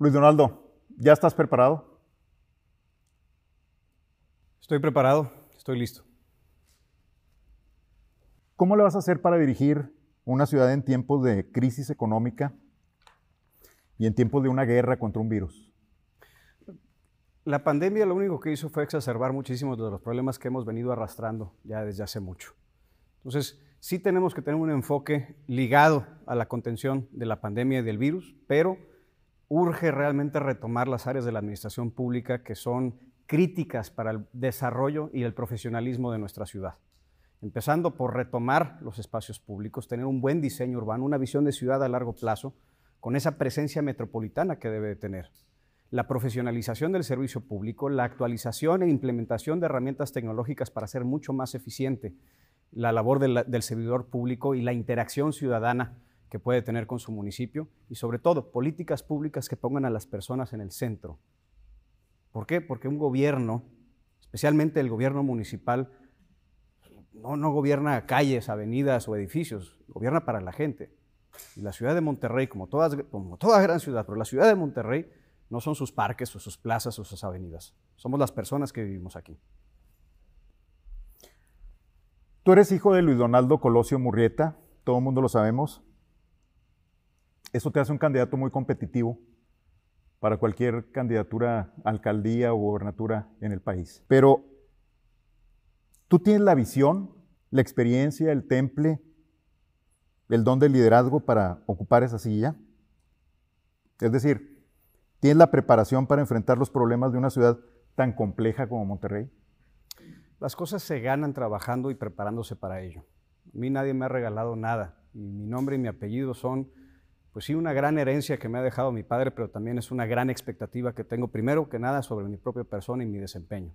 Luis Donaldo, ¿ya estás preparado? Estoy preparado, estoy listo. ¿Cómo le vas a hacer para dirigir una ciudad en tiempos de crisis económica y en tiempos de una guerra contra un virus? La pandemia lo único que hizo fue exacerbar muchísimos de los problemas que hemos venido arrastrando ya desde hace mucho. Entonces, sí tenemos que tener un enfoque ligado a la contención de la pandemia y del virus, pero urge realmente retomar las áreas de la administración pública que son críticas para el desarrollo y el profesionalismo de nuestra ciudad. Empezando por retomar los espacios públicos, tener un buen diseño urbano, una visión de ciudad a largo plazo, con esa presencia metropolitana que debe tener la profesionalización del servicio público, la actualización e implementación de herramientas tecnológicas para ser mucho más eficiente la labor del, servidor público y la interacción ciudadana que puede tener con su municipio y sobre todo políticas públicas que pongan a las personas en el centro. ¿Por qué? Porque un gobierno, especialmente el gobierno municipal, no, no gobierna calles, avenidas o edificios, gobierna para la gente. Y la ciudad de Monterrey, como, todas, como toda gran ciudad, pero la ciudad de Monterrey no son sus parques o sus plazas o sus avenidas. Somos las personas que vivimos aquí. Tú eres hijo de Luis Donaldo Colosio Murrieta, todo el mundo lo sabemos. Eso te hace un candidato muy competitivo para cualquier candidatura alcaldía o gobernatura en el país. Pero tú tienes la visión, la experiencia, el temple, el don del liderazgo para ocupar esa silla. Es decir, ¿Tienes la preparación para enfrentar los problemas de una ciudad tan compleja como Monterrey? Las cosas se ganan trabajando y preparándose para ello. A mí nadie me ha regalado nada. Mi nombre y mi apellido son, pues sí, una gran herencia que me ha dejado mi padre, pero también es una gran expectativa que tengo primero que nada sobre mi propia persona y mi desempeño.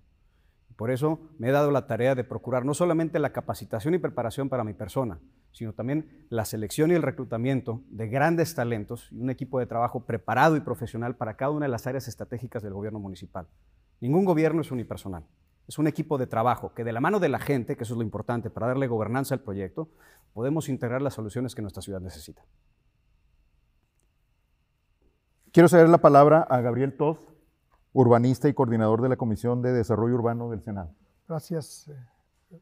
Por eso me he dado la tarea de procurar no solamente la capacitación y preparación para mi persona, sino también la selección y el reclutamiento de grandes talentos y un equipo de trabajo preparado y profesional para cada una de las áreas estratégicas del gobierno municipal. Ningún gobierno es unipersonal. Es un equipo de trabajo que de la mano de la gente, que eso es lo importante para darle gobernanza al proyecto, podemos integrar las soluciones que nuestra ciudad necesita. Quiero ceder la palabra a Gabriel Todd, urbanista y coordinador de la Comisión de Desarrollo Urbano del Senado. Gracias. Eh.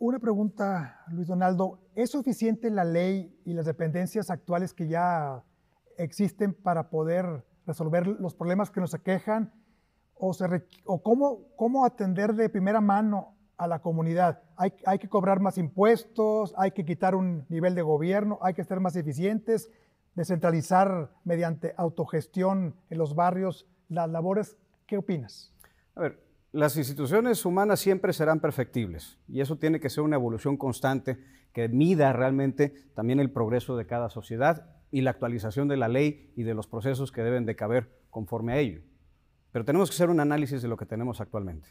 Una pregunta, Luis Donaldo. ¿Es suficiente la ley y las dependencias actuales que ya existen para poder resolver los problemas que nos aquejan? ¿O, o cómo, cómo, atender de primera mano a la comunidad? ¿Hay, ¿Hay que cobrar más impuestos? ¿Hay que quitar un nivel de gobierno? ¿Hay que ser más eficientes? ¿Descentralizar mediante autogestión en los barrios las labores, ¿qué opinas? A ver, las instituciones humanas siempre serán perfectibles y eso tiene que ser una evolución constante que mida realmente también el progreso de cada sociedad y la actualización de la ley y de los procesos que deben de caber conforme a ello. Pero tenemos que hacer un análisis de lo que tenemos actualmente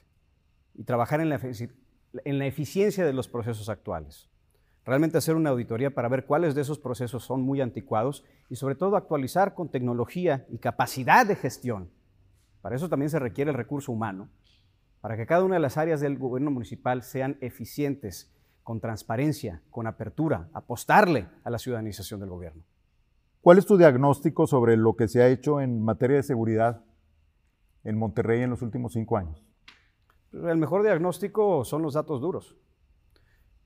y trabajar en la, en la eficiencia de los procesos actuales. Realmente hacer una auditoría para ver cuáles de esos procesos son muy anticuados y sobre todo actualizar con tecnología y capacidad de gestión para eso también se requiere el recurso humano, para que cada una de las áreas del gobierno municipal sean eficientes, con transparencia, con apertura, apostarle a la ciudadanización del gobierno. ¿Cuál es tu diagnóstico sobre lo que se ha hecho en materia de seguridad en Monterrey en los últimos cinco años? El mejor diagnóstico son los datos duros.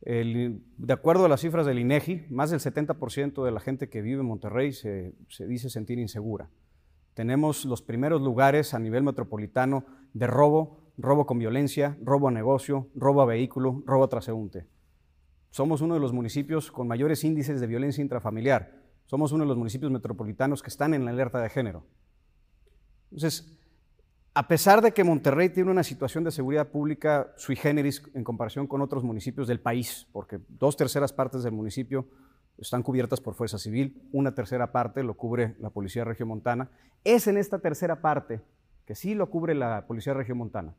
De acuerdo a las cifras del INEGI, más del 70% de la gente que vive en Monterrey se dice sentir insegura. Tenemos los primeros lugares a nivel metropolitano de robo, robo con violencia, robo a negocio, robo a vehículo, robo a transeúnte. Somos uno de los municipios con mayores índices de violencia intrafamiliar. Somos uno de los municipios metropolitanos que están en la alerta de género. Entonces, a pesar de que Monterrey tiene una situación de seguridad pública sui generis en comparación con otros municipios del país, porque dos terceras partes del municipio están cubiertas por Fuerza Civil, una tercera parte lo cubre la Policía Regiomontana. Es en esta tercera parte, que sí lo cubre la Policía Regiomontana,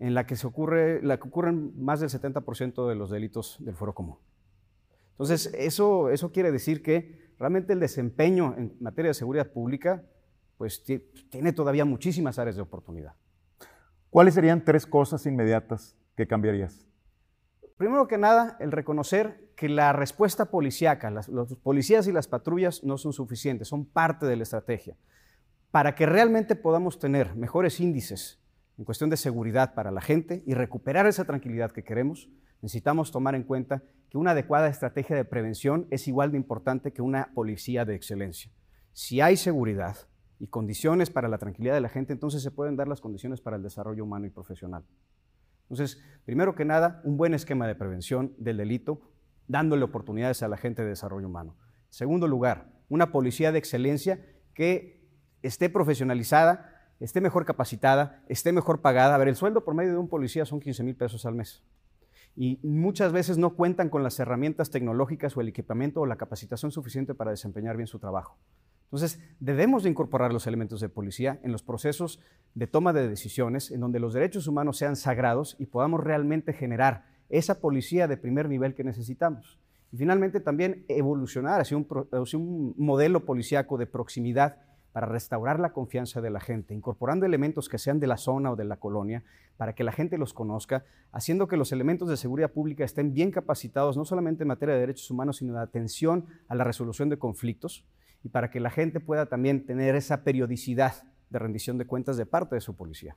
en la que, se ocurren más del 70% de los delitos del foro común. Entonces, eso, eso quiere decir que realmente el desempeño en materia de seguridad pública pues, tiene todavía muchísimas áreas de oportunidad. ¿Cuáles serían tres cosas inmediatas que cambiarías? Primero que nada, el reconocer que la respuesta policíaca, los policías y las patrullas no son suficientes, son parte de la estrategia. Para que realmente podamos tener mejores índices en cuestión de seguridad para la gente y recuperar esa tranquilidad que queremos, necesitamos tomar en cuenta que una adecuada estrategia de prevención es igual de importante que una policía de excelencia. Si hay seguridad y condiciones para la tranquilidad de la gente, entonces se pueden dar las condiciones para el desarrollo humano y profesional. Entonces, primero que nada, un buen esquema de prevención del delito, dándole oportunidades a la gente de desarrollo humano. Segundo lugar, una policía de excelencia que esté profesionalizada, esté mejor capacitada, esté mejor pagada. A ver, el sueldo por medio de un policía son 15 mil pesos al mes. Y muchas veces no cuentan con las herramientas tecnológicas o el equipamiento o la capacitación suficiente para desempeñar bien su trabajo. Entonces, debemos de incorporar los elementos de policía en los procesos de toma de decisiones, en donde los derechos humanos sean sagrados y podamos realmente generar esa policía de primer nivel que necesitamos. Y finalmente también evolucionar hacia un, hacia un modelo policíaco de proximidad para restaurar la confianza de la gente, incorporando elementos que sean de la zona o de la colonia, para que la gente los conozca, haciendo que los elementos de seguridad pública estén bien capacitados, no solamente en materia de derechos humanos, sino de atención a la resolución de conflictos y para que la gente pueda también tener esa periodicidad de rendición de cuentas de parte de su policía.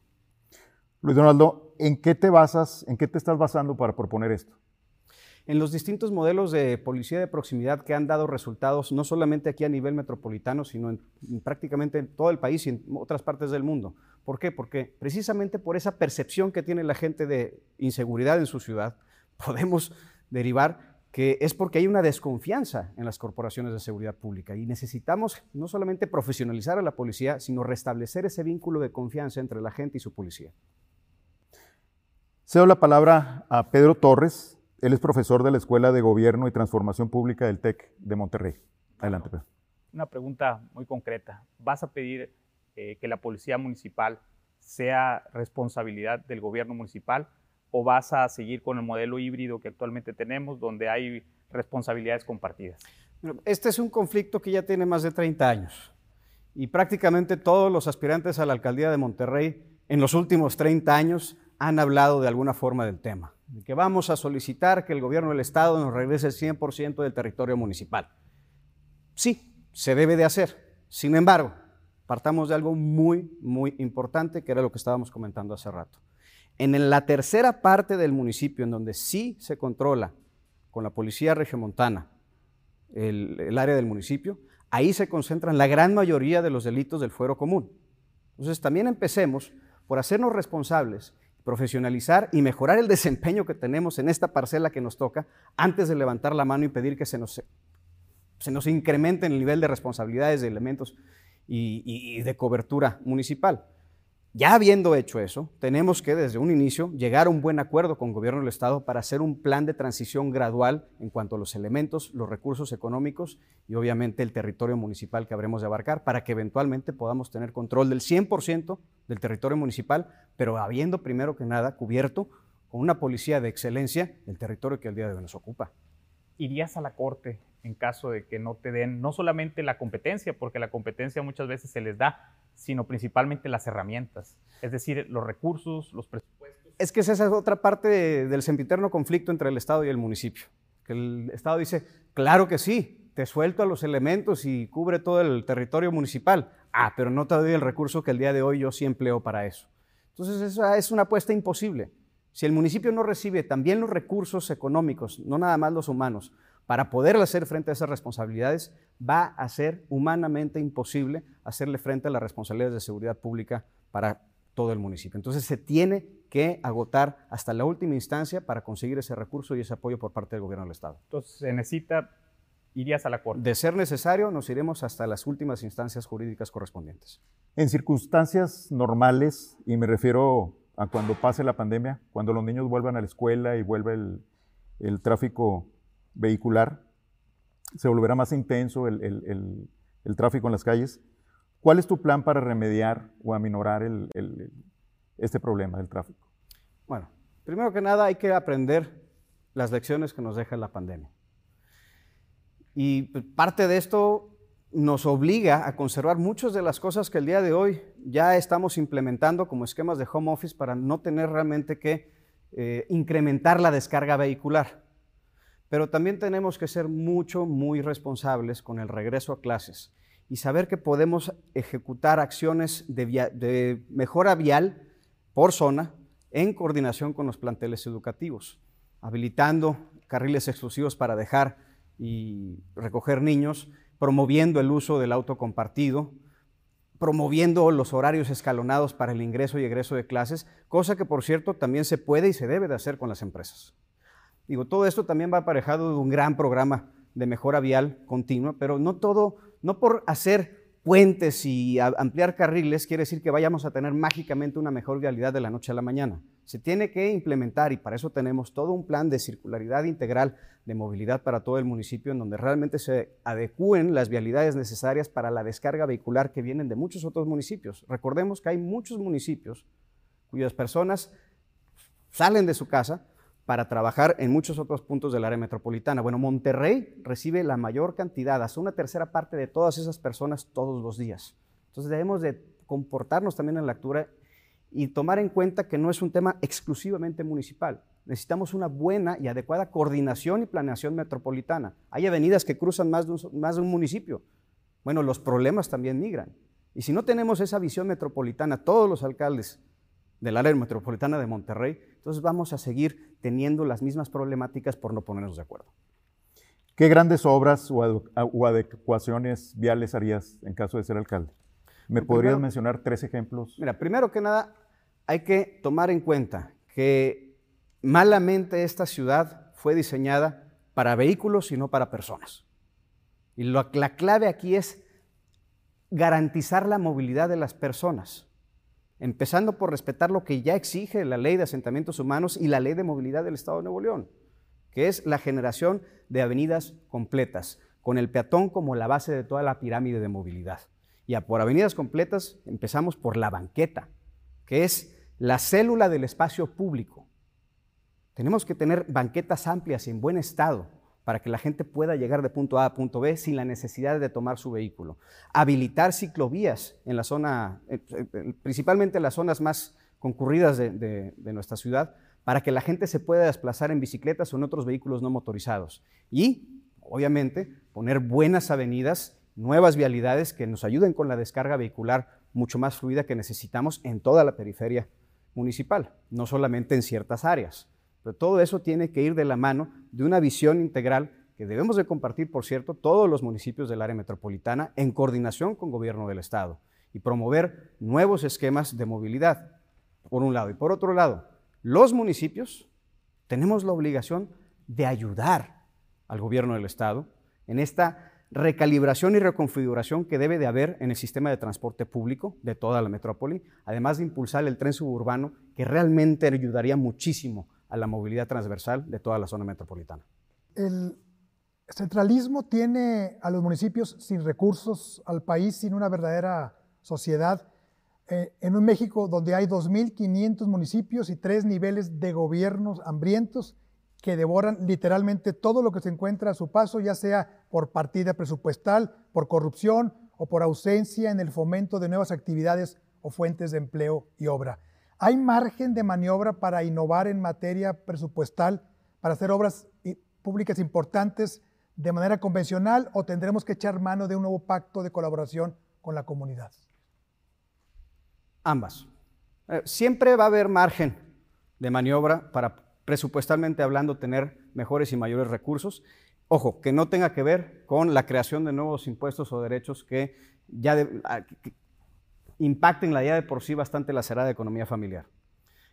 Luis Donaldo, ¿en qué te basas, en qué te estás basando para proponer esto? En los distintos modelos de policía de proximidad que han dado resultados, no solamente aquí a nivel metropolitano, sino en, prácticamente en todo el país y en otras partes del mundo. ¿Por qué? Porque precisamente por esa percepción que tiene la gente de inseguridad en su ciudad, podemos derivar que es porque hay una desconfianza en las corporaciones de seguridad pública y necesitamos no solamente profesionalizar a la policía, sino restablecer ese vínculo de confianza entre la gente y su policía. Cedo la palabra a Pedro Torres. Él es profesor de la Escuela de Gobierno y Transformación Pública del TEC de Monterrey. Adelante, Pedro. Una pregunta muy concreta. ¿Vas a pedir eh, que la policía municipal sea responsabilidad del gobierno municipal o vas a seguir con el modelo híbrido que actualmente tenemos, donde hay responsabilidades compartidas? Este es un conflicto que ya tiene más de 30 años y prácticamente todos los aspirantes a la alcaldía de Monterrey en los últimos 30 años han hablado de alguna forma del tema, que vamos a solicitar que el gobierno del Estado nos regrese el 100% del territorio municipal. Sí, se debe de hacer. Sin embargo, partamos de algo muy, muy importante, que era lo que estábamos comentando hace rato. En la tercera parte del municipio, en donde sí se controla con la policía regiomontana el, área del municipio, ahí se concentran la gran mayoría de los delitos del fuero común. Entonces también empecemos por hacernos responsables, profesionalizar y mejorar el desempeño que tenemos en esta parcela que nos toca antes de levantar la mano y pedir que se nos, se nos incremente el nivel de responsabilidades de elementos y de cobertura municipal. Ya habiendo hecho eso, tenemos que desde un inicio llegar a un buen acuerdo con el gobierno del Estado para hacer un plan de transición gradual en cuanto a los elementos, los recursos económicos y obviamente el territorio municipal que habremos de abarcar para que eventualmente podamos tener control del 100% del territorio municipal, pero habiendo primero que nada cubierto con una policía de excelencia el territorio que el día de hoy nos ocupa. ¿Irías a la Corte en caso de que no te den no solamente la competencia, porque la competencia muchas veces se les da, sino principalmente las herramientas, es decir, los recursos, los presupuestos. Es que esa es otra parte del sempiterno conflicto entre el Estado y el municipio. Que el Estado dice, claro que sí, te suelto a los elementos y cubre todo el territorio municipal. Ah, pero no te doy el recurso que el día de hoy yo sí empleo para eso. Entonces, esa es una apuesta imposible. Si el municipio no recibe también los recursos económicos, no nada más los humanos, para poder hacer frente a esas responsabilidades, va a ser humanamente imposible hacerle frente a las responsabilidades de seguridad pública para todo el municipio. Entonces se tiene que agotar hasta la última instancia para conseguir ese recurso y ese apoyo por parte del gobierno del Estado. Entonces se necesita, irías a la Corte. De ser necesario, nos iremos hasta las últimas instancias jurídicas correspondientes. En circunstancias normales, y me refiero a cuando pase la pandemia, cuando los niños vuelvan a la escuela y vuelva el, el tráfico vehicular, se volverá más intenso el, tráfico en las calles. ¿Cuál es tu plan para remediar o aminorar este problema del tráfico? Bueno, primero que nada hay que aprender las lecciones que nos deja la pandemia. Y parte de esto nos obliga a conservar muchas de las cosas que el día de hoy ya estamos implementando como esquemas de home office para no tener realmente que eh, incrementar la descarga vehicular. Pero también tenemos que ser mucho, muy responsables con el regreso a clases y saber que podemos ejecutar acciones de mejora vial por zona en coordinación con los planteles educativos, habilitando carriles exclusivos para dejar y recoger niños, promoviendo el uso del auto compartido, promoviendo los horarios escalonados para el ingreso y egreso de clases, cosa que por cierto también se puede y se debe de hacer con las empresas. Digo, todo esto también va aparejado de un gran programa de mejora vial continua, pero no todo, no por hacer puentes y ampliar carriles quiere decir que vayamos a tener mágicamente una mejor vialidad de la noche a la mañana. Se tiene que implementar y para eso tenemos todo un plan de circularidad integral de movilidad para todo el municipio en donde realmente se adecúen las vialidades necesarias para la descarga vehicular que vienen de muchos otros municipios. Recordemos que hay muchos municipios cuyas personas salen de su casa para trabajar en muchos otros puntos del área metropolitana. Bueno, Monterrey recibe la mayor cantidad, hasta una tercera parte de todas esas personas todos los días. Entonces debemos de comportarnos también en la lectura y tomar en cuenta que no es un tema exclusivamente municipal. Necesitamos una buena y adecuada coordinación y planeación metropolitana. Hay avenidas que cruzan más de un, más de un municipio. Bueno, los problemas también migran. Y si no tenemos esa visión metropolitana, todos los alcaldes del área metropolitana de Monterrey, entonces vamos a seguir teniendo las mismas problemáticas por no ponernos de acuerdo. ¿Qué grandes obras o, adecuaciones viales harías en caso de ser alcalde? ¿Me podrías mencionar tres ejemplos? Mira, primero que nada, hay que tomar en cuenta que malamente esta ciudad fue diseñada para vehículos y no para personas. Y la clave aquí es garantizar la movilidad de las personas empezando por respetar lo que ya exige la ley de asentamientos humanos y la ley de movilidad del Estado de Nuevo León, que es la generación de avenidas completas, con el peatón como la base de toda la pirámide de movilidad. Y por avenidas completas empezamos por la banqueta, que es la célula del espacio público. Tenemos que tener banquetas amplias y en buen estado, para que la gente pueda llegar de punto A a punto B sin la necesidad de tomar su vehículo. Habilitar ciclovías en la zona, eh, eh, principalmente en las zonas más concurridas de, nuestra ciudad, para que la gente se pueda desplazar en bicicletas o en otros vehículos no motorizados. Y, obviamente, poner buenas avenidas, nuevas vialidades que nos ayuden con la descarga vehicular mucho más fluida que necesitamos en toda la periferia municipal, no solamente en ciertas áreas. Pero todo eso tiene que ir de la mano de una visión integral que debemos de compartir, por cierto, todos los municipios del área metropolitana en coordinación con gobierno del Estado y promover nuevos esquemas de movilidad, por un lado. Y por otro lado, los municipios tenemos la obligación de ayudar al gobierno del Estado en esta recalibración y reconfiguración que debe de haber en el sistema de transporte público de toda la metrópoli, además de impulsar el tren suburbano, que realmente ayudaría muchísimo a la movilidad transversal de toda la zona metropolitana. El centralismo tiene a los municipios sin recursos, al país sin una verdadera sociedad. Eh, en un México donde hay 2.500 municipios y tres niveles de gobiernos hambrientos que devoran literalmente todo lo que se encuentra a su paso, ya sea por partida presupuestal, por corrupción o por ausencia en el fomento de nuevas actividades o fuentes de empleo y obra. ¿Hay margen de maniobra para innovar en materia presupuestal, para hacer obras públicas importantes de manera convencional o tendremos que echar mano de un nuevo pacto de colaboración con la comunidad? Ambas. Eh, siempre va a haber margen de maniobra para presupuestalmente hablando tener mejores y mayores recursos. Ojo, que no tenga que ver con la creación de nuevos impuestos o derechos que ya impacten la idea de por sí bastante lacerada economía familiar.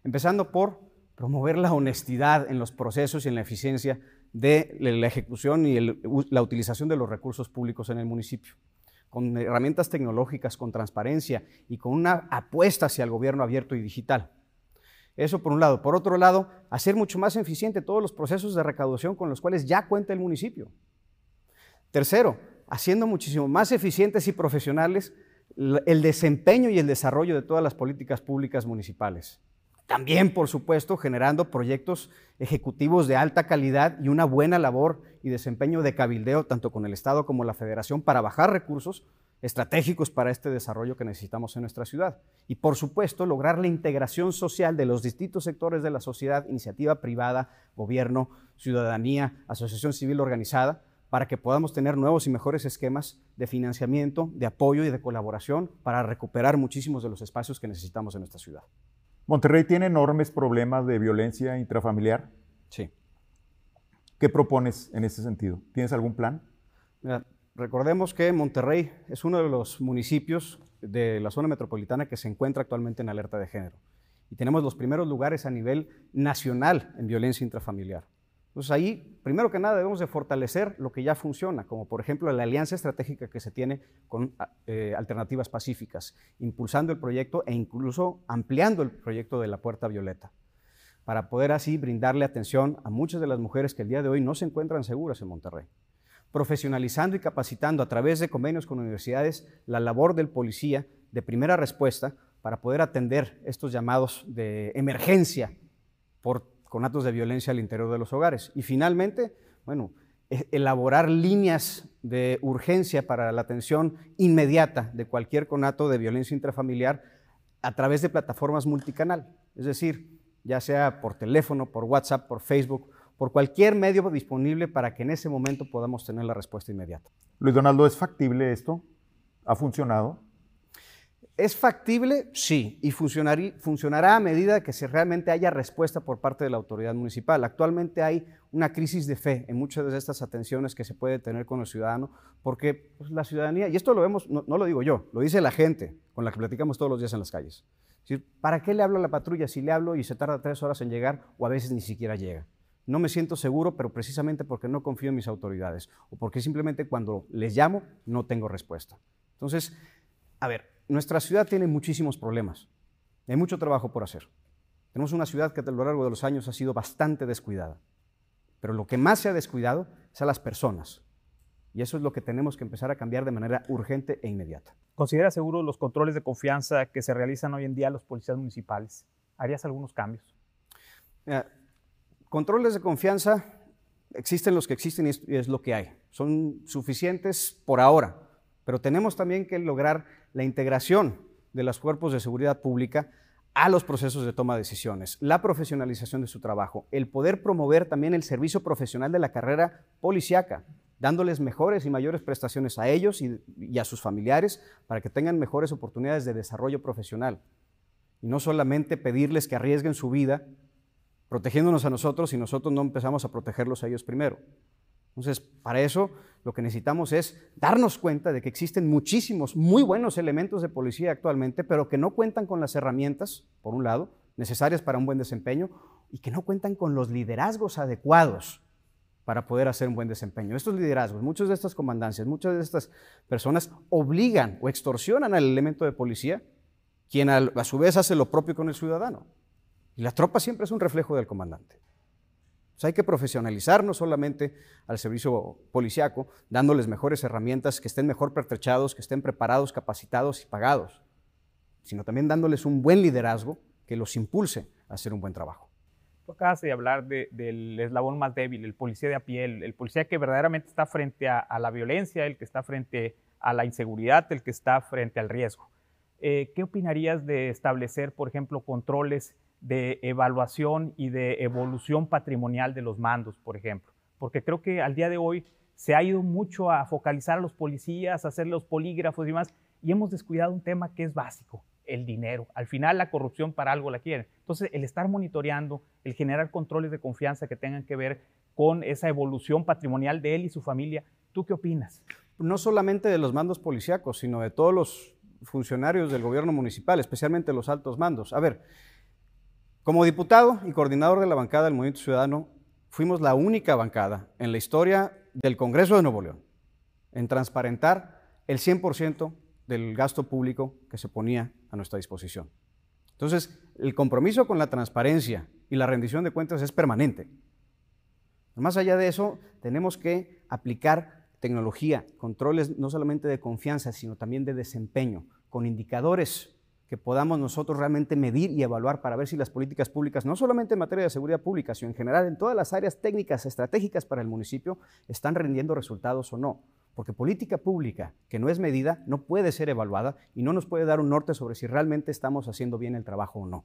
Empezando por promover la honestidad en los procesos y en la eficiencia de la ejecución y la utilización de los recursos públicos en el municipio, con herramientas tecnológicas, con transparencia y con una apuesta hacia el gobierno abierto y digital. Eso por un lado. Por otro lado, hacer mucho más eficiente todos los procesos de recaudación con los cuales ya cuenta el municipio. Tercero, haciendo muchísimo más eficientes y profesionales el desempeño y el desarrollo de todas las políticas públicas municipales. También, por supuesto, generando proyectos ejecutivos de alta calidad y una buena labor y desempeño de cabildeo tanto con el Estado como la Federación para bajar recursos estratégicos para este desarrollo que necesitamos en nuestra ciudad. Y por supuesto, lograr la integración social de los distintos sectores de la sociedad, iniciativa privada, gobierno, ciudadanía, asociación civil organizada, para que podamos tener nuevos y mejores esquemas de financiamiento, de apoyo y de colaboración para recuperar muchísimos de los espacios que necesitamos en nuestra ciudad. Monterrey tiene enormes problemas de violencia intrafamiliar. Sí. ¿Qué propones en ese sentido? ¿Tienes algún plan? recordemos que Monterrey es uno de los municipios de la zona metropolitana que se encuentra actualmente en alerta de género. Y tenemos los primeros lugares a nivel nacional en violencia intrafamiliar. Entonces ahí, primero que nada, debemos de fortalecer lo que ya funciona, como por ejemplo la alianza estratégica que se tiene con ah, eh, alternativas pacíficas, impulsando el proyecto e incluso ampliando el proyecto de la Puerta Violeta, para poder así brindarle atención a muchas de las mujeres que el día de hoy no se encuentran seguras en Monterrey. Profesionalizando y capacitando a través de convenios con universidades la labor del policía de primera respuesta para poder atender estos llamados de emergencia por con actos de violencia al interior de los hogares. Y finalmente, bueno, e, elaborar líneas de urgencia para la atención inmediata de cualquier conato de violencia intrafamiliar a través de plataformas multicanal, es decir, ya sea por teléfono, por WhatsApp, por Facebook, por cualquier medio disponible para que en ese momento podamos tener la respuesta inmediata. Luis Donaldo, ¿es factible esto? ¿Ha funcionado? ¿Es factible? Sí, y funcionará a medida que se realmente haya respuesta por parte de la autoridad municipal. Actualmente hay una crisis de fe en muchas de estas atenciones que se puede tener con el ciudadano, porque pues, la ciudadanía, y esto lo vemos, no, lo digo yo, lo dice la gente con la que platicamos todos los días en las calles. ¿Para qué le hablo a la patrulla si le hablo y se tarda tres horas en llegar o a veces ni siquiera llega? No me siento seguro, pero precisamente porque no confío en mis autoridades o porque simplemente cuando les llamo no tengo respuesta. Entonces, a ver, nuestra ciudad tiene muchísimos problemas. Hay mucho trabajo por hacer. Tenemos una ciudad que a lo largo de los años ha sido bastante descuidada. Pero lo que más se ha descuidado es a las personas. Y eso es lo que tenemos que empezar a cambiar de manera urgente e inmediata. ¿Considera seguro los controles de confianza que se realizan hoy en día los policías municipales? ¿Harías algunos cambios? controles de confianza existen los que existen y es lo que hay. Son suficientes por ahora, pero tenemos también que lograr la integración de los cuerpos de seguridad pública a los procesos de toma de decisiones, la profesionalización de su trabajo, el poder promover también el servicio profesional de la carrera policiaca, dándoles mejores y mayores prestaciones a ellos y, a sus familiares para que tengan mejores oportunidades de desarrollo profesional. Y no solamente pedirles que arriesguen su vida protegiéndonos a nosotros y nosotros no empezamos a protegerlos a ellos primero. Entonces, para eso lo que necesitamos es darnos cuenta de que existen muchísimos muy buenos elementos de policía actualmente, pero que no cuentan con las herramientas, por un lado, necesarias para un buen desempeño, y que no cuentan con los liderazgos adecuados para poder hacer un buen desempeño. Estos liderazgos, muchas de estas comandancias, muchas de estas personas obligan o extorsionan al elemento de policía, quien a, su vez hace lo propio con el ciudadano. Y la tropa siempre es un reflejo del comandante hay que profesionalizar no solamente al servicio policiaco, dándoles mejores herramientas, que estén mejor pertrechados, que estén preparados, capacitados y pagados, sino también dándoles un buen liderazgo que los impulse a hacer un buen trabajo. Tú acabas de hablar del eslabón más débil, el policía de a pie, el, policía que verdaderamente está frente a, la violencia, el que está frente a la inseguridad, el que está frente al riesgo. Eh, ¿Qué opinarías de establecer, por ejemplo, controles de evaluación y de evolución patrimonial de los mandos, por ejemplo. Porque creo que al día de hoy se ha ido mucho a focalizar a los policías, a hacer los polígrafos y demás, y hemos descuidado un tema que es básico, el dinero. Al final la corrupción para algo la quieren. Entonces, el estar monitoreando, el generar controles de confianza que tengan que ver con esa evolución patrimonial de él y su familia, ¿tú qué opinas? No solamente de los mandos policíacos, sino de todos los funcionarios del gobierno municipal, especialmente los altos mandos. A ver, como diputado y coordinador de la bancada del Movimiento Ciudadano, fuimos la única bancada en la historia del Congreso de Nuevo León en transparentar el 100% del gasto público que se ponía a nuestra disposición. Entonces, el compromiso con la transparencia y la rendición de cuentas es permanente. Más allá de eso, tenemos que aplicar tecnología, controles no solamente de confianza, sino también de desempeño, con indicadores que podamos nosotros realmente medir y evaluar para ver si las políticas públicas, no solamente en materia de seguridad pública, sino en general en todas las áreas técnicas estratégicas para el municipio, están rindiendo resultados o no. porque política pública que no es medida no puede ser evaluada y no nos puede dar un norte sobre si realmente estamos haciendo bien el trabajo o no.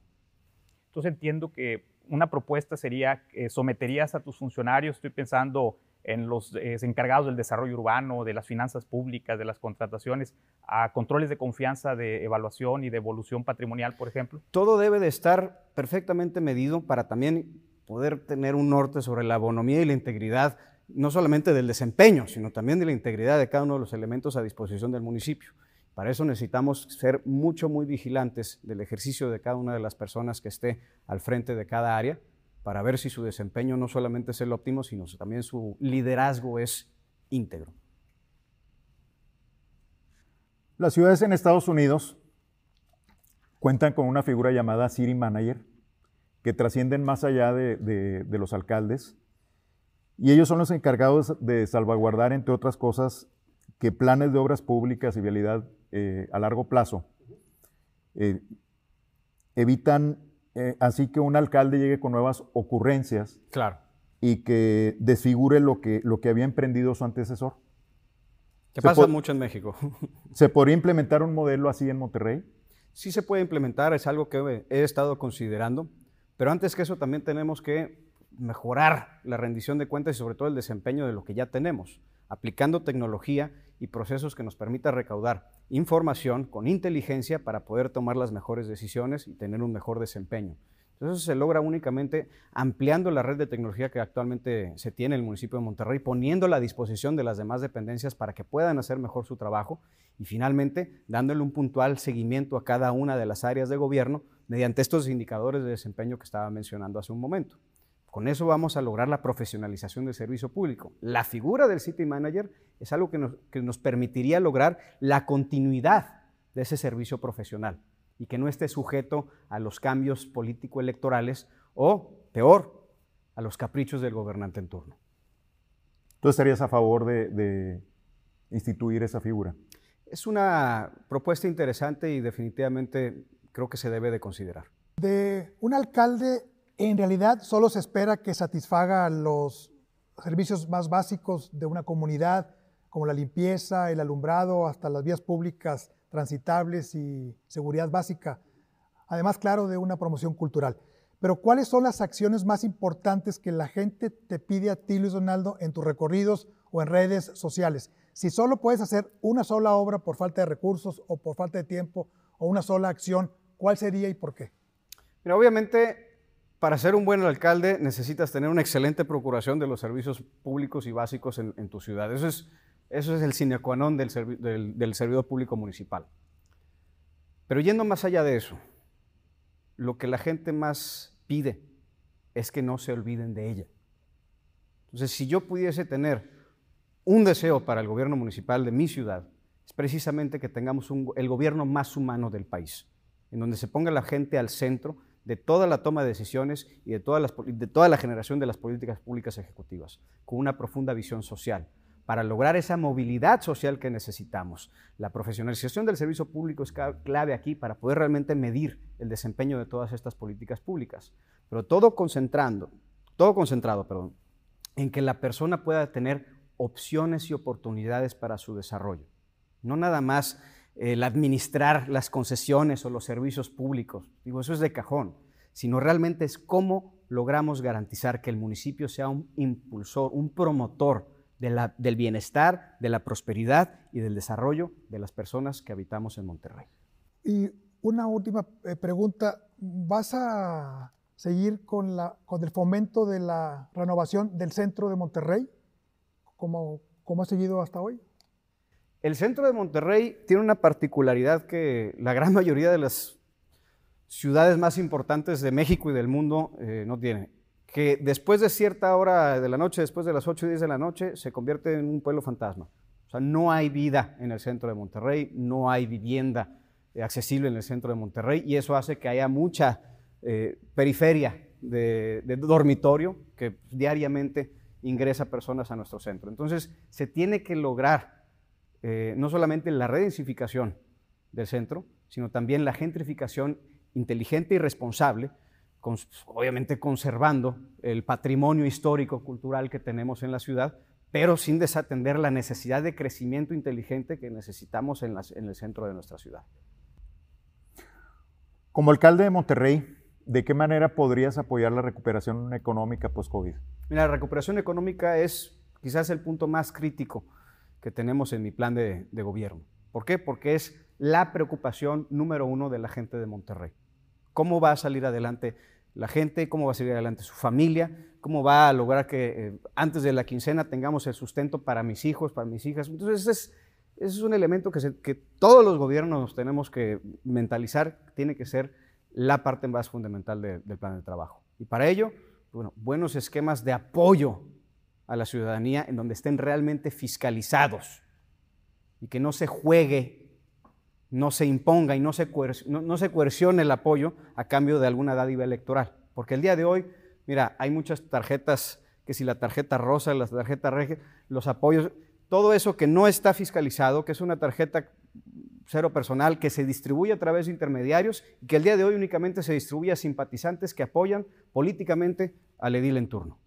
Entonces entiendo que una propuesta sería que someterías a tus funcionarios, estoy pensando en los eh, encargados del desarrollo urbano, de las finanzas públicas, de las contrataciones, a controles de confianza de evaluación y de evolución patrimonial, por ejemplo? Todo debe de estar perfectamente medido para también poder tener un norte sobre la bonomía y la integridad, no solamente del desempeño, sino también de la integridad de cada uno de los elementos a disposición del municipio. Para eso necesitamos ser mucho, muy vigilantes del ejercicio de cada una de las personas que esté al frente de cada área para ver si su desempeño no solamente es el óptimo, sino también su liderazgo es íntegro. Las ciudades en Estados Unidos cuentan con una figura llamada City Manager, que trascienden más allá de, los alcaldes, y ellos son los encargados de salvaguardar, entre otras cosas, que planes de obras públicas y vialidad eh, a largo plazo eh, evitan eh, así que un alcalde llegue con nuevas ocurrencias. Claro. Y que desfigure lo que, lo que había emprendido su antecesor. Que pasa mucho en México. ¿Se podría implementar un modelo así en Monterrey? Sí se puede implementar, es algo que he estado considerando, pero antes que eso también tenemos que mejorar la rendición de cuentas y sobre todo el desempeño de lo que ya tenemos, aplicando tecnología y procesos que nos permita recaudar información con inteligencia para poder tomar las mejores decisiones y tener un mejor desempeño. Entonces eso se logra únicamente ampliando la red de tecnología que actualmente se tiene en el municipio de Monterrey, poniéndola a disposición de las demás dependencias para que puedan hacer mejor su trabajo y finalmente dándole un puntual seguimiento a cada una de las áreas de gobierno mediante estos indicadores de desempeño que estaba mencionando hace un momento. Con eso vamos a lograr la profesionalización del servicio público. La figura del City Manager es algo que nos, permitiría lograr la continuidad de ese servicio profesional y que no esté sujeto a los cambios político-electorales o, peor, a los caprichos del gobernante en turno. ¿Tú estarías a favor de, de instituir esa figura? Es una propuesta interesante y definitivamente creo que se debe de considerar. De un alcalde en realidad solo se espera que satisfaga los servicios más básicos de una comunidad, como la limpieza, el alumbrado, hasta las vías públicas transitables y seguridad básica. Además, claro, de una promoción cultural. Pero ¿cuáles son las acciones más importantes que la gente te pide a ti, Luis Donaldo, en tus recorridos o en redes sociales? Si solo puedes hacer una sola obra por falta de recursos o por falta de tiempo o una sola acción, ¿cuál sería y por qué? Mira, obviamente para ser un buen alcalde necesitas tener una excelente procuración de los servicios públicos y básicos en, tu ciudad. Eso es, eso es el sine qua non del, del servidor público municipal. Pero yendo más allá de eso, lo que la gente más pide es que no se olviden de ella. Entonces, si yo pudiese tener un deseo para el gobierno municipal de mi ciudad, es precisamente que tengamos el gobierno más humano del país, en donde se ponga la gente al centro de toda la toma de decisiones y de, de toda la generación de las políticas públicas ejecutivas, con una profunda visión social, para lograr esa movilidad social que necesitamos. La profesionalización del servicio público es clave aquí para poder realmente medir el desempeño de todas estas políticas públicas, pero todo concentrando, todo concentrado, perdón, en que la persona pueda tener opciones y oportunidades para su desarrollo. No nada más el administrar las concesiones o los servicios públicos. Digo, eso es de cajón, sino realmente es cómo logramos garantizar que el municipio sea un impulsor, un promotor del bienestar, de la prosperidad y del desarrollo de las personas que habitamos en Monterrey. Y una última eh, pregunta, ¿vas a seguir con, la, con el fomento de la renovación del centro de Monterrey, como, como ha seguido hasta hoy? El centro de Monterrey tiene una particularidad que la gran mayoría de las ciudades más importantes de México y del mundo eh, no tiene. Que después de cierta hora de la noche, después de las 8 y 10 de la noche, se convierte en un pueblo fantasma. O sea, no hay vida en el centro de Monterrey, no hay vivienda accesible en el centro de Monterrey y eso hace que haya mucha eh, periferia de dormitorio que diariamente ingresa personas a nuestro centro. Entonces, se tiene que lograr eh, no solamente la redensificación del centro, sino también la gentrificación inteligente y responsable, obviamente conservando el patrimonio histórico, cultural que tenemos en la ciudad, pero sin desatender la necesidad de crecimiento inteligente que necesitamos en, en el centro de nuestra ciudad. Como alcalde de Monterrey, ¿de qué manera podrías apoyar la recuperación económica post-COVID? Mira, la recuperación económica es quizás el punto más crítico que tenemos en mi plan de, gobierno. ¿Por qué? Porque es la preocupación número uno de la gente de Monterrey. ¿Cómo va a salir adelante la gente? ¿Cómo va a salir adelante su familia? ¿Cómo va a lograr que eh, antes de la quincena tengamos el sustento para mis hijos, para mis hijas? Entonces, ese es, un elemento que, que todos los gobiernos tenemos que mentalizar, tiene que ser la parte más fundamental del plan de trabajo. Y para ello, bueno, buenos esquemas de apoyo a la ciudadanía en donde estén realmente fiscalizados y que no se juegue no se imponga y no se, no, se coercione el apoyo a cambio de alguna dádiva electoral. Porque el día de hoy, mira, hay muchas tarjetas, que si la tarjeta rosa, la tarjeta regia, los apoyos, todo eso que no está fiscalizado, que es una tarjeta cero personal que se distribuye a través de intermediarios y que el día de hoy únicamente se distribuye a simpatizantes que apoyan políticamente al edil en turno.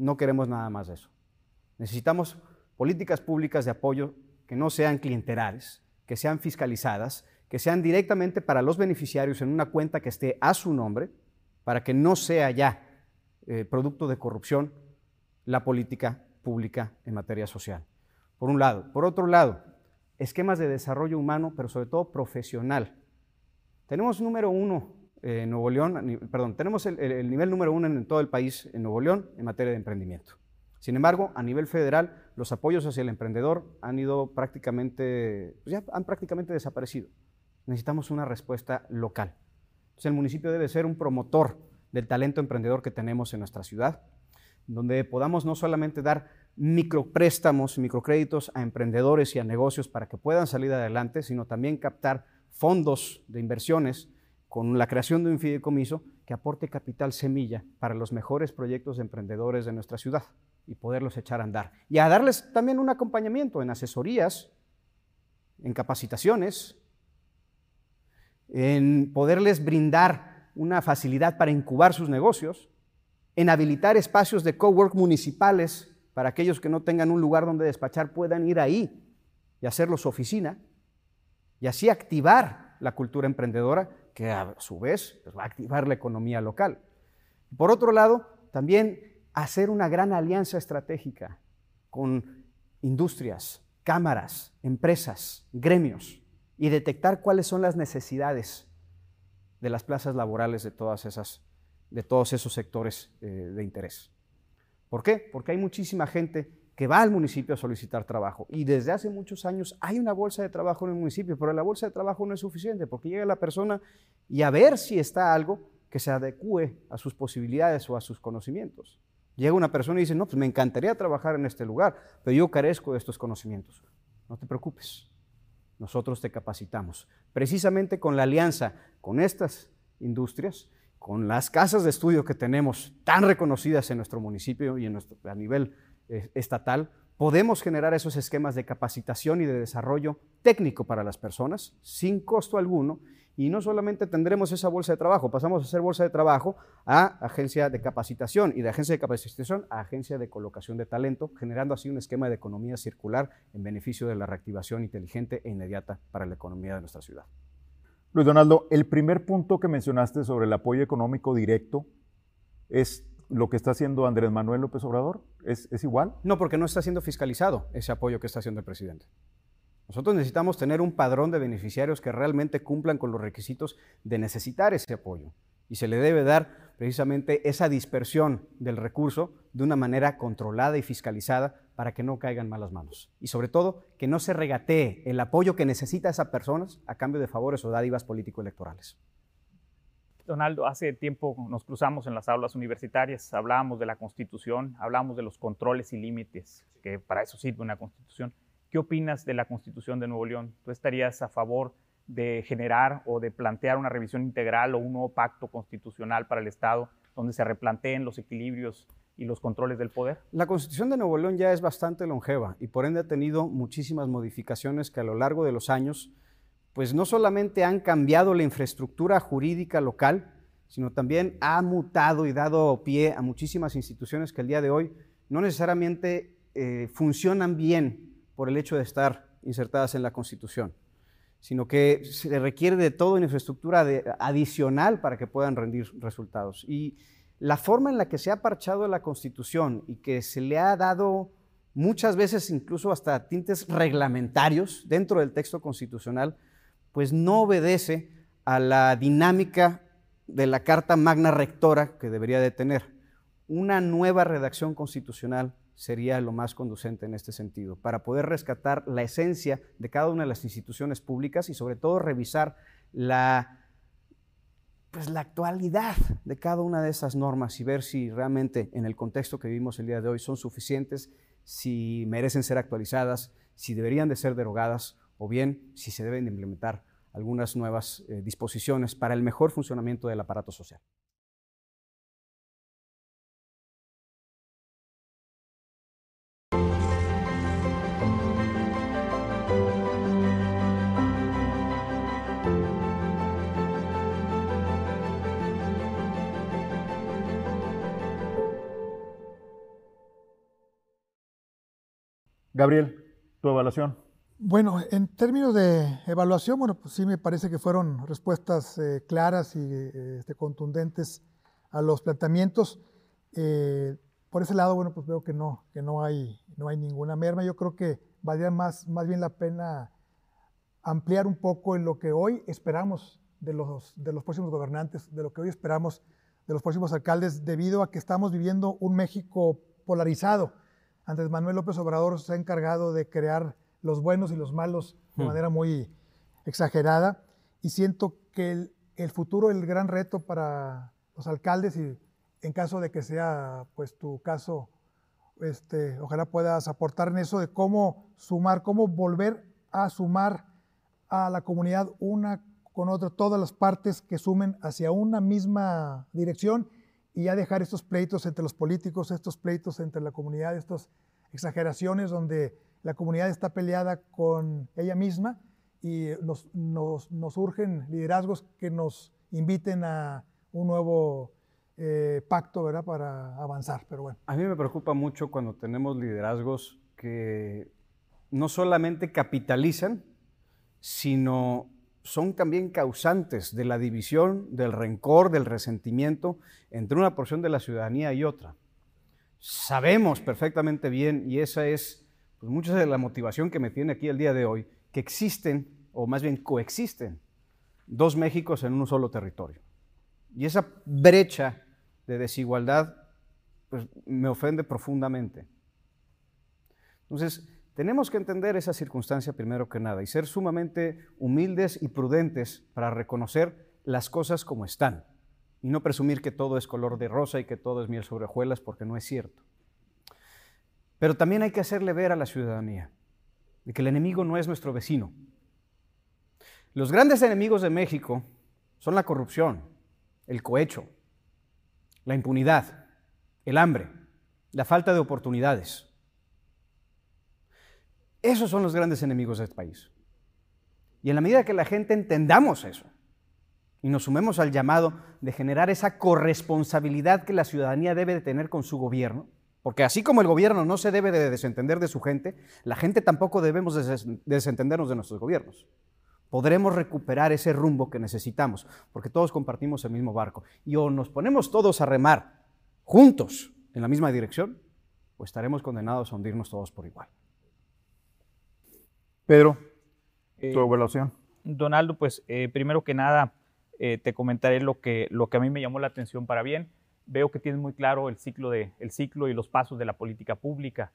No queremos nada más de eso. Necesitamos políticas públicas de apoyo que no sean clientelares, que sean fiscalizadas, que sean directamente para los beneficiarios en una cuenta que esté a su nombre, para que no sea ya eh, producto de corrupción la política pública en materia social. Por un lado. Por otro lado, esquemas de desarrollo humano, pero sobre todo profesional. Tenemos número uno en Nuevo León, perdón, tenemos el, nivel número uno en todo el país en Nuevo León en materia de emprendimiento. Sin embargo, a nivel federal, los apoyos hacia el emprendedor han ido prácticamente, pues ya han prácticamente desaparecido. Necesitamos una respuesta local. Entonces, el municipio debe ser un promotor del talento emprendedor que tenemos en nuestra ciudad, donde podamos no solamente dar micropréstamos, microcréditos a emprendedores y a negocios para que puedan salir adelante, sino también captar fondos de inversiones con la creación de un fideicomiso que aporte capital semilla para los mejores proyectos de emprendedores de nuestra ciudad y poderlos echar a andar. Y a darles también un acompañamiento en asesorías, en capacitaciones, en poderles brindar una facilidad para incubar sus negocios, en habilitar espacios de cowork municipales para aquellos que no tengan un lugar donde despachar puedan ir ahí y hacerlo su oficina, y así activar la cultura emprendedora que a su vez pues, va a activar la economía local. Por otro lado, también hacer una gran alianza estratégica con industrias, cámaras, empresas, gremios y detectar cuáles son las necesidades de las plazas laborales de, todas esas, de todos esos sectores eh, de interés. ¿Por qué? Porque hay muchísima gente que va al municipio a solicitar trabajo y desde hace muchos años hay una bolsa de trabajo en el municipio, pero la bolsa de trabajo no es suficiente porque llega la persona y a ver si está algo que se adecue a sus posibilidades o a sus conocimientos. Llega una persona y dice, no, pues me encantaría trabajar en este lugar, pero yo carezco de estos conocimientos. No te preocupes, nosotros te capacitamos. Precisamente con la alianza con estas industrias, con las casas de estudio que tenemos tan reconocidas en nuestro municipio y en nuestro, a nivel estatal, podemos generar esos esquemas de capacitación y de desarrollo técnico para las personas sin costo alguno y no solamente tendremos esa bolsa de trabajo, pasamos a ser bolsa de trabajo a agencia de capacitación y de agencia de capacitación a agencia de colocación de talento, generando así un esquema de economía circular en beneficio de la reactivación inteligente e inmediata para la economía de nuestra ciudad. Luis Donaldo, el primer punto que mencionaste sobre el apoyo económico directo es lo que está haciendo Andrés Manuel López Obrador. ¿Es, ¿Es igual? No, porque no está siendo fiscalizado ese apoyo que está haciendo el presidente. Nosotros necesitamos tener un padrón de beneficiarios que realmente cumplan con los requisitos de necesitar ese apoyo. Y se le debe dar precisamente esa dispersión del recurso de una manera controlada y fiscalizada para que no caigan malas manos. Y sobre todo, que no se regatee el apoyo que necesita esa persona a cambio de favores o dádivas político-electorales. Donaldo, hace tiempo nos cruzamos en las aulas universitarias, hablábamos de la Constitución, hablábamos de los controles y límites, que para eso sirve una Constitución. ¿Qué opinas de la Constitución de Nuevo León? ¿Tú estarías a favor de generar o de plantear una revisión integral o un nuevo pacto constitucional para el Estado donde se replanteen los equilibrios y los controles del poder? La Constitución de Nuevo León ya es bastante longeva y por ende ha tenido muchísimas modificaciones que a lo largo de los años, pues no solamente han cambiado la infraestructura jurídica local, sino también ha mutado y dado pie a muchísimas instituciones que el día de hoy no necesariamente eh, funcionan bien por el hecho de estar insertadas en la Constitución, sino que se requiere de toda una infraestructura adicional para que puedan rendir resultados. Y la forma en la que se ha parchado la Constitución y que se le ha dado muchas veces incluso hasta tintes reglamentarios dentro del texto constitucional, pues no obedece a la dinámica de la Carta Magna Rectora que debería de tener. Una nueva redacción constitucional sería lo más conducente en este sentido, para poder rescatar la esencia de cada una de las instituciones públicas y sobre todo revisar la, pues, la actualidad de cada una de esas normas y ver si realmente en el contexto que vivimos el día de hoy son suficientes, si merecen ser actualizadas, si deberían de ser derogadas o bien si se deben de implementar algunas nuevas eh, disposiciones para el mejor funcionamiento del aparato social. Gabriel, tu evaluación. Bueno, en términos de evaluación, bueno, pues sí me parece que fueron respuestas eh, claras y este, contundentes a los planteamientos. Eh, por ese lado, bueno, pues veo que no, que no hay, no hay ninguna merma. Yo creo que valdría más, más bien la pena ampliar un poco en lo que hoy esperamos de los, de los próximos gobernantes, de lo que hoy esperamos de los próximos alcaldes, debido a que estamos viviendo un México polarizado Andrés Manuel López Obrador se ha encargado de crear los buenos y los malos de hmm. manera muy exagerada y siento que el, futuro, el gran reto para los alcaldes y en caso de que sea pues tu caso, este, ojalá puedas aportar en eso de cómo sumar, cómo volver a sumar a la comunidad una con otra, todas las partes que sumen hacia una misma dirección y ya dejar estos pleitos entre los políticos, estos pleitos entre la comunidad, estas exageraciones donde la comunidad está peleada con ella misma y nos, nos, nos urgen liderazgos que nos inviten a un nuevo eh, pacto ¿verdad? para avanzar. Pero bueno. A mí me preocupa mucho cuando tenemos liderazgos que no solamente capitalizan, sino son también causantes de la división, del rencor, del resentimiento entre una porción de la ciudadanía y otra. Sabemos perfectamente bien, y esa es pues, mucha de la motivación que me tiene aquí el día de hoy, que existen, o más bien coexisten, dos Méxicos en un solo territorio. Y esa brecha de desigualdad pues, me ofende profundamente. Entonces, tenemos que entender esa circunstancia primero que nada y ser sumamente humildes y prudentes para reconocer las cosas como están y no presumir que todo es color de rosa y que todo es miel sobre hojuelas porque no es cierto. Pero también hay que hacerle ver a la ciudadanía de que el enemigo no es nuestro vecino. Los grandes enemigos de México son la corrupción, el cohecho, la impunidad, el hambre, la falta de oportunidades. Esos son los grandes enemigos de este país. Y en la medida que la gente entendamos eso y nos sumemos al llamado de generar esa corresponsabilidad que la ciudadanía debe de tener con su gobierno, porque así como el gobierno no se debe de desentender de su gente, la gente tampoco debemos desentendernos de nuestros gobiernos. Podremos recuperar ese rumbo que necesitamos, porque todos compartimos el mismo barco. Y o nos ponemos todos a remar juntos en la misma dirección, o estaremos condenados a hundirnos todos por igual. Pedro, tu eh, evaluación. Donaldo, pues eh, primero que nada eh, te comentaré lo que, lo que a mí me llamó la atención para bien. Veo que tienes muy claro el ciclo, de, el ciclo y los pasos de la política pública.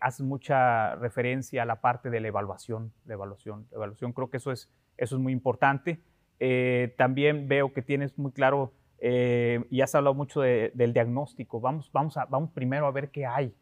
haces mucha referencia a la parte de la evaluación, la evaluación, la evaluación. Creo que eso es, eso es muy importante. también veo que tienes muy claro y has hablado mucho del diagnóstico. Vamos, vamos, a, vamos primero a ver qué hay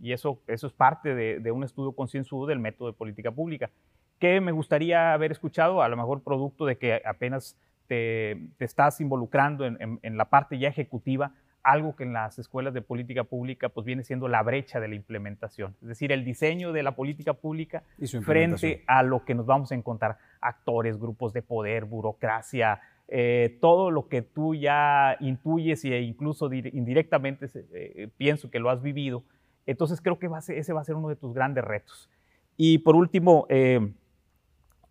y eso, eso es parte de, un estudio concienzudo del método de política pública. ¿Qué me gustaría haber escuchado? A lo mejor producto de que apenas te, estás involucrando en, la parte ya ejecutiva, algo que en las escuelas de política pública pues viene siendo la brecha de la implementación, es decir, el diseño de la política pública frente a lo que nos vamos a encontrar, actores, grupos de poder, burocracia, eh, todo lo que tú ya intuyes e incluso indirectamente eh, pienso que lo has vivido, Entonces creo que ese va a ser uno de tus grandes retos. Y por último, eh,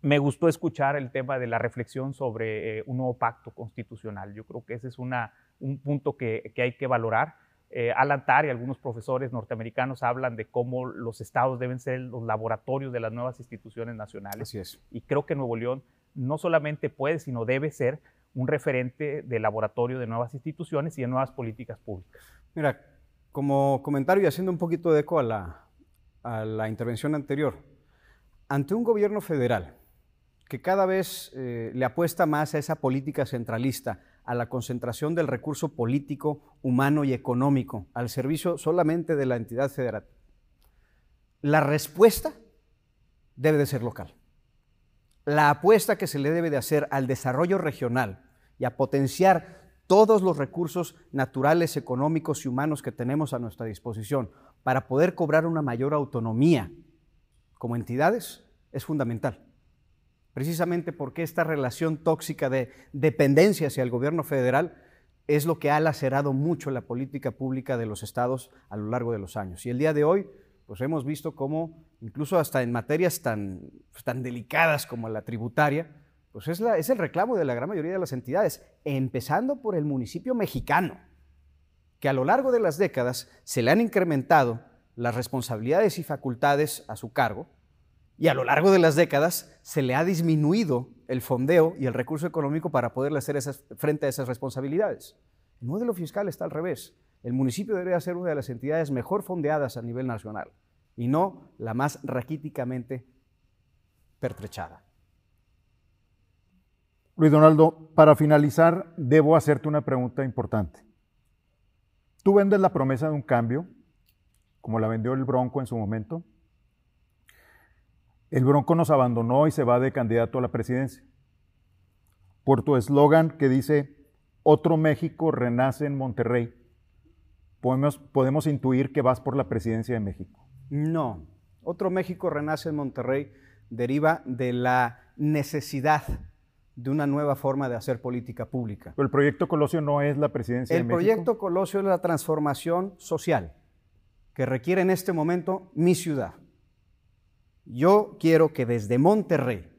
me gustó escuchar el tema de la reflexión sobre eh, un nuevo pacto constitucional. Yo creo que ese es una, un punto que, que, hay que valorar. Eh, Alan Tarr y algunos profesores norteamericanos hablan de cómo los estados deben ser los laboratorios de las nuevas instituciones nacionales. Así es. Y creo que Nuevo León no solamente puede, sino debe ser un referente de laboratorio de nuevas instituciones y de nuevas políticas públicas. Mira, como comentario y haciendo un poquito de eco a la, a la intervención anterior, ante un gobierno federal que cada vez eh, le apuesta más a esa política centralista, a la concentración del recurso político, humano y económico al servicio solamente de la entidad federal, la respuesta debe de ser local. La apuesta que se le debe de hacer al desarrollo regional y a potenciar todos los recursos naturales, económicos y humanos que tenemos a nuestra disposición para poder cobrar una mayor autonomía como entidades es fundamental. Precisamente porque esta relación tóxica de dependencia hacia el gobierno federal es lo que ha lacerado mucho la política pública de los estados a lo largo de los años. Y el día de hoy, pues hemos visto cómo, incluso hasta en materias tan, tan delicadas como la tributaria, pues es, es el reclamo de la gran mayoría de las entidades, empezando por el municipio mexicano, que a lo largo de las décadas se le han incrementado las responsabilidades y facultades a su cargo, y a lo largo de las décadas se le ha disminuido el fondeo y el recurso económico para poderle hacer frente a esas responsabilidades. El modelo fiscal está al revés. El municipio debería ser una de las entidades mejor fondeadas a nivel nacional y no la más raquíticamente pertrechada. Luis Donaldo, para finalizar, debo hacerte una pregunta importante. Tú vendes la promesa de un cambio, como la vendió el Bronco en su momento. El Bronco nos abandonó y se va de candidato a la presidencia. Por tu eslogan que dice, otro México renace en Monterrey, podemos, podemos intuir que vas por la presidencia de México. No, otro México renace en Monterrey deriva de la necesidad de una nueva forma de hacer política pública. Pero el proyecto Colosio no es la presidencia el de México. El proyecto Colosio es la transformación social que requiere en este momento mi ciudad. Yo quiero que desde Monterrey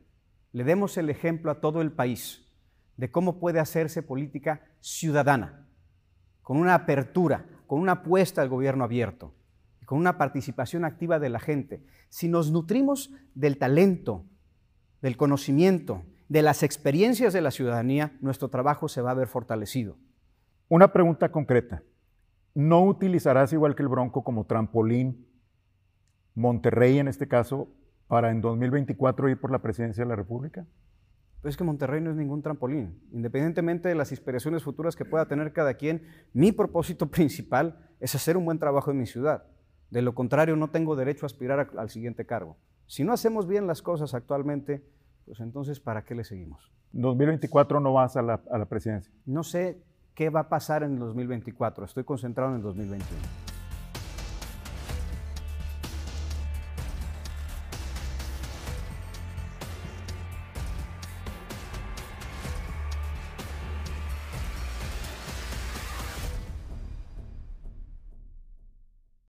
le demos el ejemplo a todo el país de cómo puede hacerse política ciudadana, con una apertura, con una apuesta al gobierno abierto, con una participación activa de la gente. Si nos nutrimos del talento, del conocimiento, de las experiencias de la ciudadanía, nuestro trabajo se va a ver fortalecido. Una pregunta concreta. ¿No utilizarás igual que el Bronco como trampolín Monterrey en este caso para en 2024 ir por la presidencia de la República? Pues es que Monterrey no es ningún trampolín. Independientemente de las inspiraciones futuras que pueda tener cada quien, mi propósito principal es hacer un buen trabajo en mi ciudad. De lo contrario, no tengo derecho a aspirar al siguiente cargo. Si no hacemos bien las cosas actualmente, pues entonces, ¿para qué le seguimos? 2024 no vas a la, a la presidencia. No sé qué va a pasar en el 2024, estoy concentrado en el 2021.